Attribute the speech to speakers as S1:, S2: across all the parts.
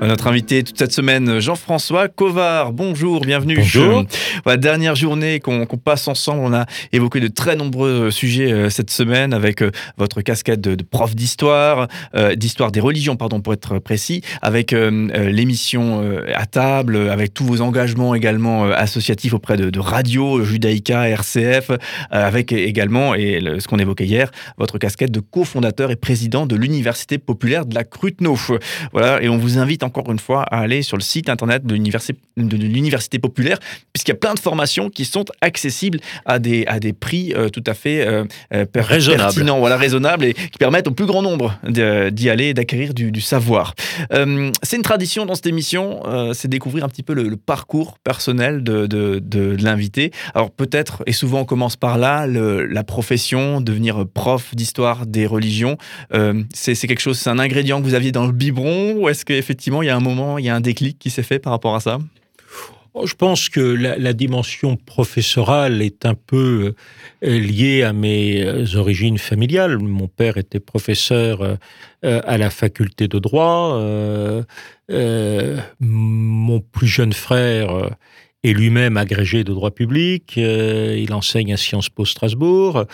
S1: Notre invité toute cette semaine, Jean-François Covard. Bonjour, bienvenue.
S2: Bonjour.
S1: La dernière journée qu'on passe ensemble, on a évoqué de très nombreux sujets euh, cette semaine avec euh, votre casquette de, prof d'histoire, euh, d'histoire des religions, pardon, pour être précis, avec l'émission à table, avec tous vos engagements également associatifs auprès de, radio, Judaïka, RCF, avec également, et ce qu'on évoquait hier, votre casquette de cofondateur et président de l'Université populaire de la Cruteno. Voilà, et on vous invite encore une fois à aller sur le site internet de l'université populaire, puisqu'il y a plein de formations qui sont accessibles à des, à des prix euh, tout à fait euh, euh pertinents, voilà, raisonnables, et qui permettent au plus grand nombre d'y aller, d'acquérir du, savoir. Euh, c'est une tradition dans cette émission, c'est découvrir un petit peu le, parcours personnel de, de, de, l'invité. Alors peut-être, et souvent on commence par là, le, la profession, devenir prof d'histoire des religions, c'est quelque chose, c'est un ingrédient que vous aviez dans le biberon, ou est-ce qu'effectivement il y a un moment, il y a un déclic qui s'est fait par rapport à ça?
S2: Oh, je pense que la, dimension professorale est un peu euh, liée à mes euh, origines familiales. Mon père était professeur euh, à la faculté de droit. mon plus jeune frère est lui-même agrégé de droit public. il enseigne à Sciences Po Strasbourg.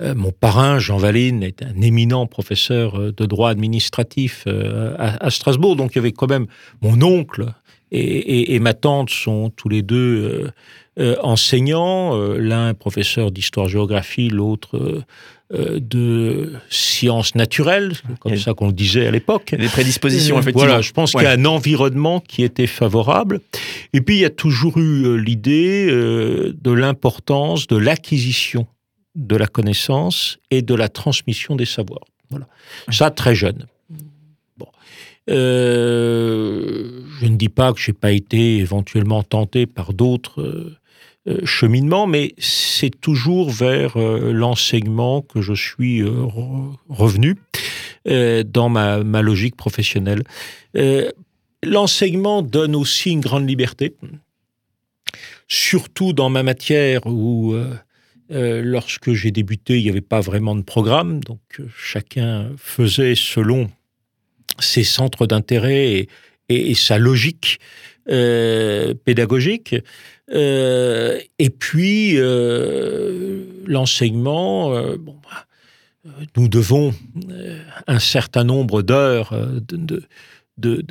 S2: mon parrain, Jean Valine, est un éminent professeur de droit administratif à, Strasbourg. Donc il y avait quand même mon oncle et, ma tante sont tous les deux enseignants. L'un professeur d'histoire-géographie, l'autre euh, de sciences naturelles, comme ça qu'on le disait à l'époque.
S1: Des prédispositions, euh, effectivement.
S2: Voilà, je pense qu'il y a un environnement qui était favorable. Et puis, il y a toujours eu euh, l'idée de l'importance de l'acquisition de la connaissance et de la transmission des savoirs. Voilà. Ça, très jeune. Bon. Je ne dis pas que je n'ai pas été éventuellement tenté par d'autres euh, cheminement, mais c'est toujours vers euh, l'enseignement que je suis euh, revenu dans ma, ma, logique professionnelle. L'enseignement donne aussi une grande liberté, surtout dans ma matière où lorsque j'ai débuté, il n'y avait pas vraiment de programme, donc chacun faisait selon ses centres d'intérêt et, et, sa logique pédagogique. Euh, et puis, euh, l'enseignement, euh, bon, bah, nous devons un certain nombre d'heures de, de,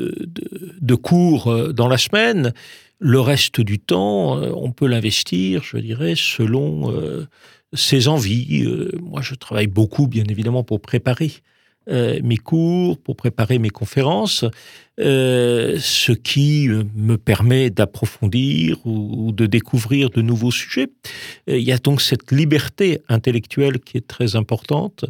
S2: de, cours dans la semaine. Le reste du temps, on peut l'investir, je dirais, selon ses envies. moi, je travaille beaucoup, bien évidemment, pour préparer euh, mes cours, pour préparer mes conférences, euh, ce qui euh, me permet d'approfondir ou, de découvrir de nouveaux sujets. il y a donc cette liberté intellectuelle qui est très importante.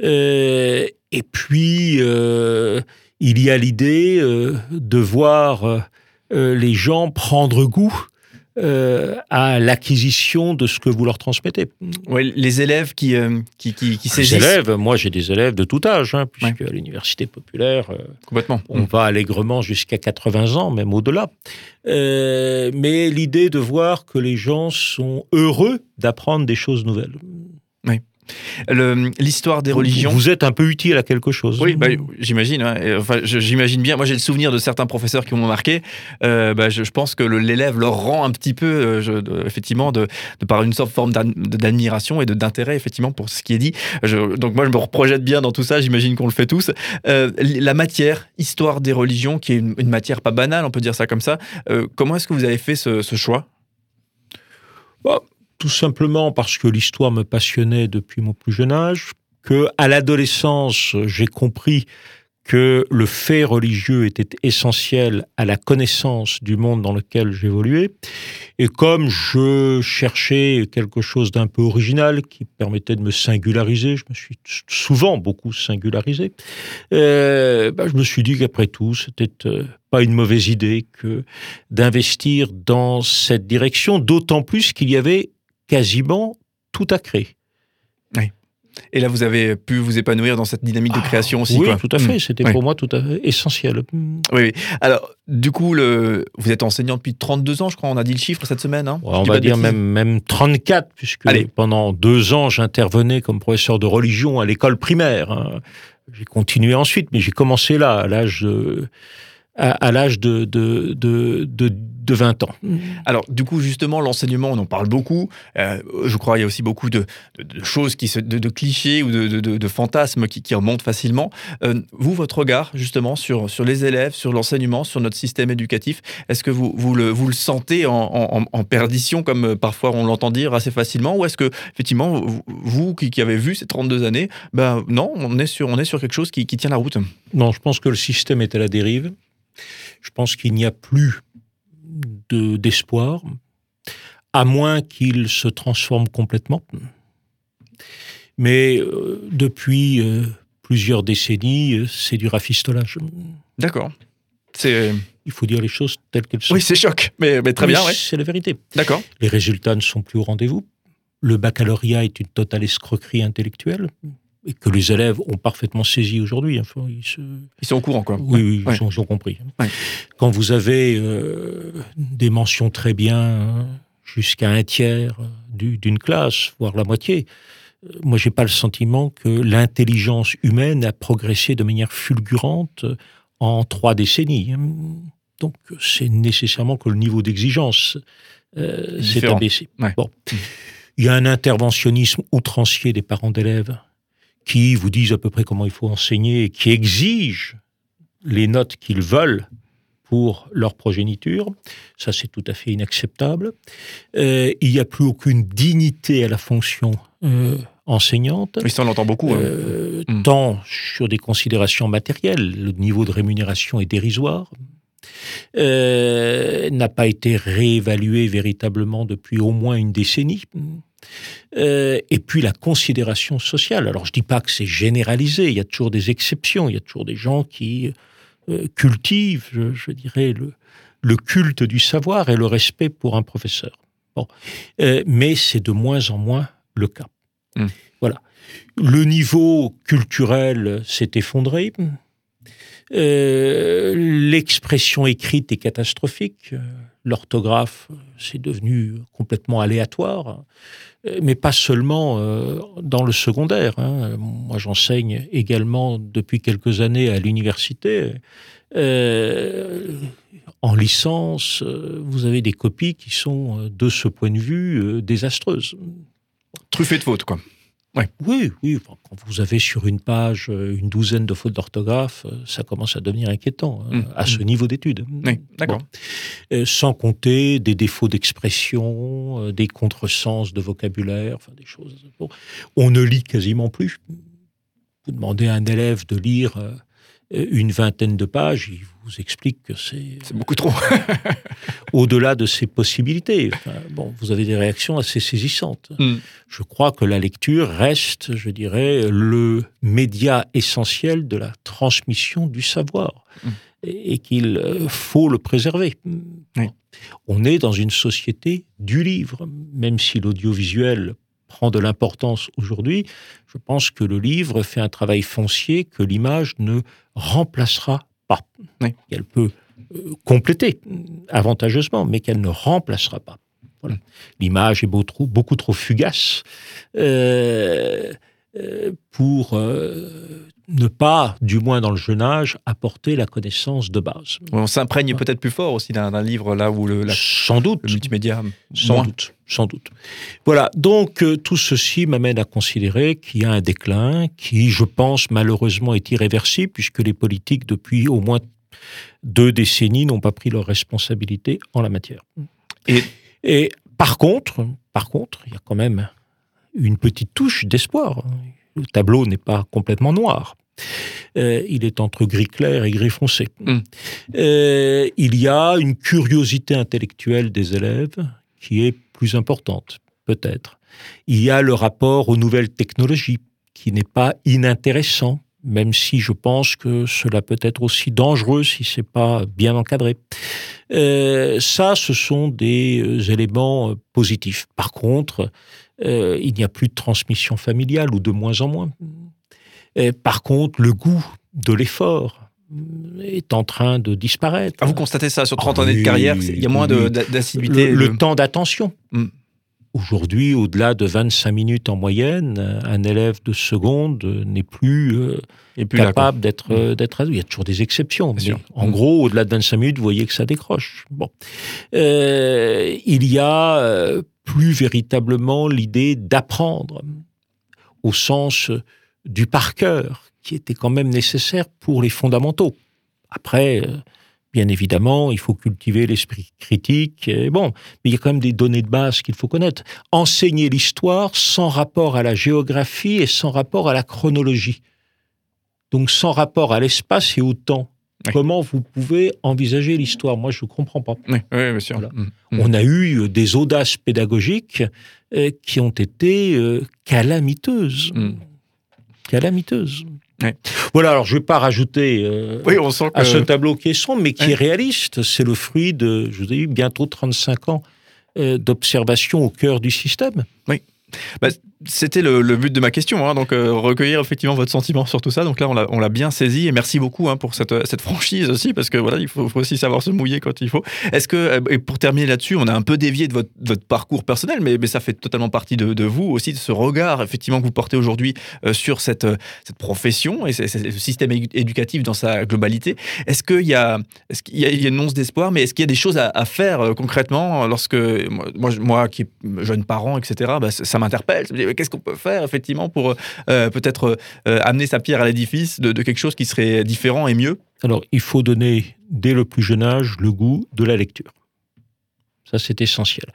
S2: et puis, il y a l'idée de voir les gens prendre goût euh, à l'acquisition de ce que vous leur transmettez.
S1: Ouais, les élèves qui, euh, qui, qui, qui
S2: Les élèves, moi j'ai des élèves de tout âge, hein, puisque à l'université populaire, euh,
S1: Complètement.
S2: on va allègrement jusqu'à 80 ans, même au-delà. mais l'idée de voir que les gens sont heureux d'apprendre des choses nouvelles.
S1: L'histoire des religions.
S2: Vous êtes un peu utile à quelque chose.
S1: Oui, bah, j'imagine. Enfin, j'imagine bien. Moi, j'ai le souvenir de certains professeurs qui m'ont marqué. Euh, bah, je, pense que l'élève leur rend un petit peu, euh, effectivement, de, par une sorte forme d'admiration et d'intérêt, effectivement, pour ce qui est dit. donc, moi, je me reprojette bien dans tout ça. J'imagine qu'on le fait tous. Euh, la matière, histoire des religions, qui est une, matière pas banale, on peut dire ça comme ça. comment est-ce que vous avez fait ce, choix?
S2: Bah, tout simplement parce que l'histoire me passionnait depuis mon plus jeune âge, que à l'adolescence, j'ai compris que le fait religieux était essentiel à la connaissance du monde dans lequel j'évoluais. Et comme je cherchais quelque chose d'un peu original qui permettait de me singulariser, je me suis souvent beaucoup singularisé, euh, bah, je me suis dit qu'après tout, c'était euh, pas une mauvaise idée que d'investir dans cette direction, d'autant plus qu'il y avait quasiment tout à créer.
S1: Et là, vous avez pu vous épanouir dans cette dynamique de
S2: Ah,
S1: création aussi.
S2: Oui,
S1: quoi.
S2: tout à fait.
S1: Mm.
S2: C'était pour moi tout à fait essentiel.
S1: Oui, oui. Alors, du coup, le... vous êtes enseignant depuis 32 ans, je crois. On a dit le chiffre cette semaine. Hein
S2: Ouais, on va dire même, même 34, puisque
S1: Allez.
S2: pendant deux ans, j'intervenais comme professeur de religion à l'école primaire. hein. J'ai continué ensuite, mais j'ai commencé là, à l'âge de, à, à l'âge de, de, de, de, de 20 ans.
S1: Alors, du coup, justement, l'enseignement, on en parle beaucoup. Euh, je crois qu'il y a aussi beaucoup de, de- de choses, qui se, de, de clichés ou de, de- de- de fantasmes qui, qui remontent facilement. Euh, vous, votre regard, justement, sur, sur les élèves, sur l'enseignement, sur notre système éducatif, est-ce que vous, vous, le, vous le sentez en, en- en perdition, comme euh, parfois on l'entend dire assez facilement, ou est-ce que, effectivement, vous, vous qui, qui avez vu ces 32 années, ben non, on est sur, on est sur quelque chose qui, qui tient la route?
S2: Non, je pense que le système est à la dérive. Je pense qu'il n'y a plus de- d'espoir, à moins qu'il se transforme complètement. Mais euh, depuis euh, plusieurs décennies, euh, c'est du rafistolage.
S1: D'accord. C'est...
S2: Il faut dire les choses telles qu'elles sont.
S1: Oui, c'est choc, mais, mais très bien, ouais.
S2: C'est la vérité.
S1: D'accord.
S2: Les résultats ne sont plus au rendez-vous. Le baccalauréat est une totale escroquerie intellectuelle et que les élèves ont parfaitement saisi aujourd'hui. Enfin, ils se-
S1: Ils sont au courant, quoi.
S2: Oui, oui,
S1: Ouais.
S2: ils, ont, ils ont compris.
S1: Ouais.
S2: Quand vous avez euh, des mentions très bien hein, jusqu'à un tiers euh, du- d'une classe, voire la moitié, euh, moi, j'ai pas le sentiment que l'intelligence humaine a progressé de manière fulgurante en trois décennies. hein. Donc, c'est nécessairement que le niveau d'exigence euh, s'est abaissé.
S1: Ouais.
S2: Bon. Il y a un interventionnisme outrancier des parents d'élèves qui vous disent à peu près comment il faut enseigner qui exigent les notes qu'ils veulent pour leur progéniture. Ça, c'est tout à fait inacceptable. Euh, il n'y a plus aucune dignité à la fonction euh, enseignante.
S1: Oui, ça, on l'entend beaucoup. hein.
S2: Euh,
S1: Mm.
S2: tant sur des considérations matérielles, le niveau de rémunération est dérisoire, n'a pas été réévalué véritablement depuis au moins une décennie. Euh, et puis la considération sociale. Alors je dis pas que c'est généralisé, il y a toujours des exceptions, il y a toujours des gens qui euh, cultivent, je, je dirais, le, le culte du savoir et le respect pour un professeur. Bon. Euh, mais c'est de moins en moins le cas.
S1: Mm.
S2: Voilà. Le niveau culturel s'est effondré. Euh, L'expression écrite est catastrophique. L'orthographe, c'est devenu complètement aléatoire. Euh, Mais pas seulement euh, dans le secondaire. hein. Moi, j'enseigne également depuis quelques années à l'université. En licence, vous avez des copies qui sont, de ce point de vue, désastreuses.
S1: Truffé de fautes, quoi.
S2: Oui, oui. Quand vous avez sur une page euh, une douzaine de fautes d'orthographe, euh, ça commence à devenir inquiétant hein,
S1: Mm.
S2: à ce niveau d'études.
S1: Oui, d'accord.
S2: Bon. Euh, sans compter des défauts d'expression, euh, des contresens de vocabulaire, enfin des choses. bon. On ne lit quasiment plus. Vous demandez à un élève de lire euh, une vingtaine de pages, il vous explique que c'est
S1: C'est beaucoup trop.
S2: au-delà de ses possibilités. Enfin, bon, vous avez des réactions assez saisissantes.
S1: Mm.
S2: Je crois que la lecture reste, je dirais, le média essentiel de la transmission du savoir
S1: Mm.
S2: et, et qu'il euh, faut le préserver. On est dans une société du livre, même si l'audiovisuel prend de l'importance aujourd'hui. Je pense que le livre fait un travail foncier que l'image ne remplacera pas.
S1: Oui.
S2: Elle peut euh, compléter avantageusement, mais qu'elle ne remplacera pas. Voilà. L'image est trop- beaucoup trop fugace euh, pour euh, ne pas, du moins dans le jeune âge, apporter la connaissance de base.
S1: On s'imprègne peut-être plus fort aussi d'un d'un livre là où le, la-
S2: Sans doute.
S1: le multimédia.
S2: Sans
S1: moins.
S2: doute, sans doute. Voilà, donc euh, tout ceci m'amène à considérer qu'il y a un déclin qui, je pense, malheureusement est irréversible puisque les politiques, depuis au moins deux décennies, n'ont pas pris leurs responsabilités en la matière.
S1: Et-
S2: Et par contre, par contre, il y a quand même une petite touche d'espoir. Le tableau n'est pas complètement noir. Euh, il est entre gris clair et gris foncé.
S1: Mm.
S2: Euh, il y a une curiosité intellectuelle des élèves qui est plus importante, peut-être. Il y a le rapport aux nouvelles technologies qui n'est pas inintéressant, même si je pense que cela peut être aussi dangereux si c'est pas bien encadré. Euh, ça, ce sont des éléments positifs. Par contre, euh, il n'y a plus de transmission familiale ou de moins en moins. par contre, le goût de l'effort est en train de disparaître.
S1: Ah, vous constatez ça sur 30 années de carrière Il y a moins d'assiduité
S2: Le, temps d'attention. Hmm. Aujourd'hui, au-delà de 25 minutes en moyenne, un élève de seconde n'est plus, euh, capable d'être mmh. d'être Il y a toujours des exceptions, mais en mmh. gros, au-delà de 25 minutes, vous voyez que ça décroche. Bon, euh, il y a euh, plus véritablement l'idée d'apprendre au sens du par cœur, qui était quand même nécessaire pour les fondamentaux. Après, Bien évidemment, il faut cultiver l'esprit critique. Et bon, mais il y a quand même des données de base qu'il faut connaître. Enseigner l'histoire sans rapport à la géographie et sans rapport à la chronologie. Donc sans rapport à l'espace et au temps. Comment vous pouvez envisager l'histoire? Moi, je ne comprends pas.
S1: Oui, bien sûr. Mm,
S2: mm. On a eu des audaces pédagogiques euh, qui ont été euh, calamiteuses. Mm. Calamiteuses. Voilà, alors je ne vais pas rajouter euh, à ce tableau qui est sombre, mais qui est réaliste. C'est le fruit de, je vous ai dit, bientôt 35 ans euh, d'observation au cœur du système.
S1: Oui. Bah, c'était le, but de ma question, hein, donc euh, recueillir effectivement votre sentiment sur tout ça. Donc là, on l'a bien saisi et merci beaucoup hein, pour cette, franchise aussi, parce que voilà, il faut, aussi savoir se mouiller quand il faut. Est-ce que, euh, et pour terminer là-dessus, on a un peu dévié de votre, parcours personnel, mais, ça fait totalement partie de, vous aussi, de ce regard effectivement que vous portez aujourd'hui euh, sur cette, profession et ce système éducatif dans sa globalité. Est-ce qu'il y a, y, une once d'espoir, mais est-ce qu'il y a des choses à, faire concrètement lorsque moi, moi, qui jeune parent, etc., bah, ça m'interpelle qu'est-ce qu'on peut faire effectivement pour euh, peut-être euh, amener sa pierre à l'édifice de, quelque chose qui serait différent et mieux?
S2: Alors, il faut donner dès le plus jeune âge le goût de la lecture. Ça, c'est essentiel.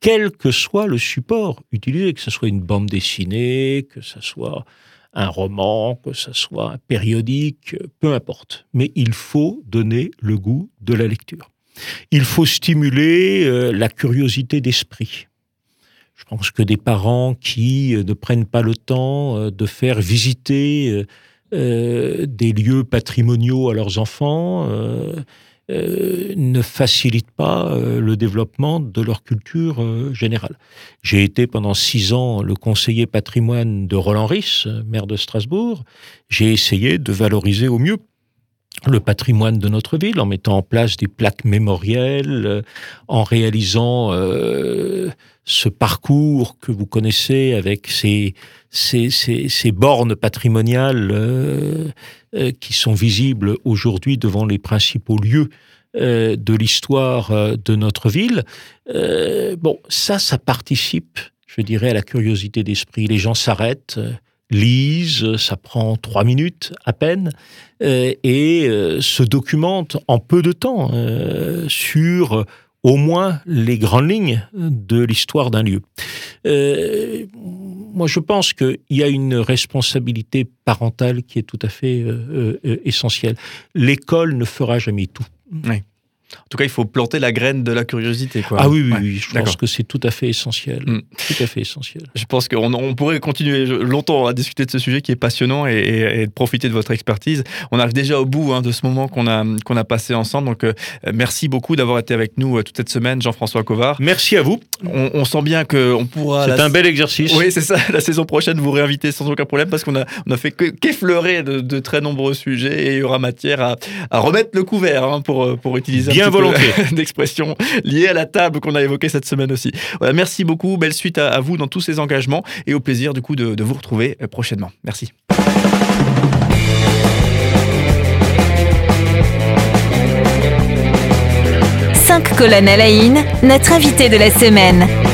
S2: Quel que soit le support utilisé, que ce soit une bande dessinée, que ce soit un roman, que ce soit un périodique, peu importe. Mais il faut donner le goût de la lecture. Il faut stimuler euh, la curiosité d'esprit. Je pense que des parents qui euh, ne prennent pas le temps euh, de faire visiter euh, des lieux patrimoniaux à leurs enfants ne facilitent pas le développement de leur culture générale. J'ai été pendant six ans le conseiller patrimoine de Roland Ris, maire de Strasbourg. J'ai essayé de valoriser au mieux le patrimoine de notre ville en mettant en place des plaques mémorielles, en réalisant ce parcours que vous connaissez avec ces, ces, ces, bornes patrimoniales euh, euh, qui sont visibles aujourd'hui devant les principaux lieux euh, de l'histoire de notre ville. bon, ça, ça participe, je dirais, à la curiosité d'esprit. Les gens s'arrêtent, lisent, ça prend trois minutes à peine, et se documentent en peu de temps sur au moins les grandes lignes de l'histoire d'un lieu. Euh, moi, je pense qu'il y a une responsabilité parentale qui est tout à fait euh, euh, essentielle. L'école ne fera jamais tout.
S1: En tout cas, il faut planter la graine de la curiosité. Quoi.
S2: Ah oui, oui, oui je pense que c'est tout à fait essentiel. Mm. Tout à fait essentiel.
S1: Je pense qu'on on pourrait continuer longtemps à discuter de ce sujet qui est passionnant et, profiter de votre expertise. On arrive déjà au bout hein, de ce moment qu'on a, qu'on a passé ensemble. Donc, euh, merci beaucoup d'avoir été avec nous euh, toute cette semaine, Jean-François Covard.
S2: Merci à vous.
S1: On, sent bien qu'on pourra...
S2: C'est un bel exercice.
S1: Oui, c'est ça. La saison prochaine, vous réinviter sans aucun problème parce qu'on a, on a fait qu'effleurer de, très nombreux sujets et il y aura matière à, à remettre le couvert hein, pour, pour utiliser
S2: bien volonté
S1: d'expression liée à la table qu'on a évoquée cette semaine aussi. Voilà, merci beaucoup, belle suite à, vous dans tous ces engagements et au plaisir du coup de, de vous retrouver euh, prochainement. Merci.
S3: Cinq colonnes à la notre invité de la semaine.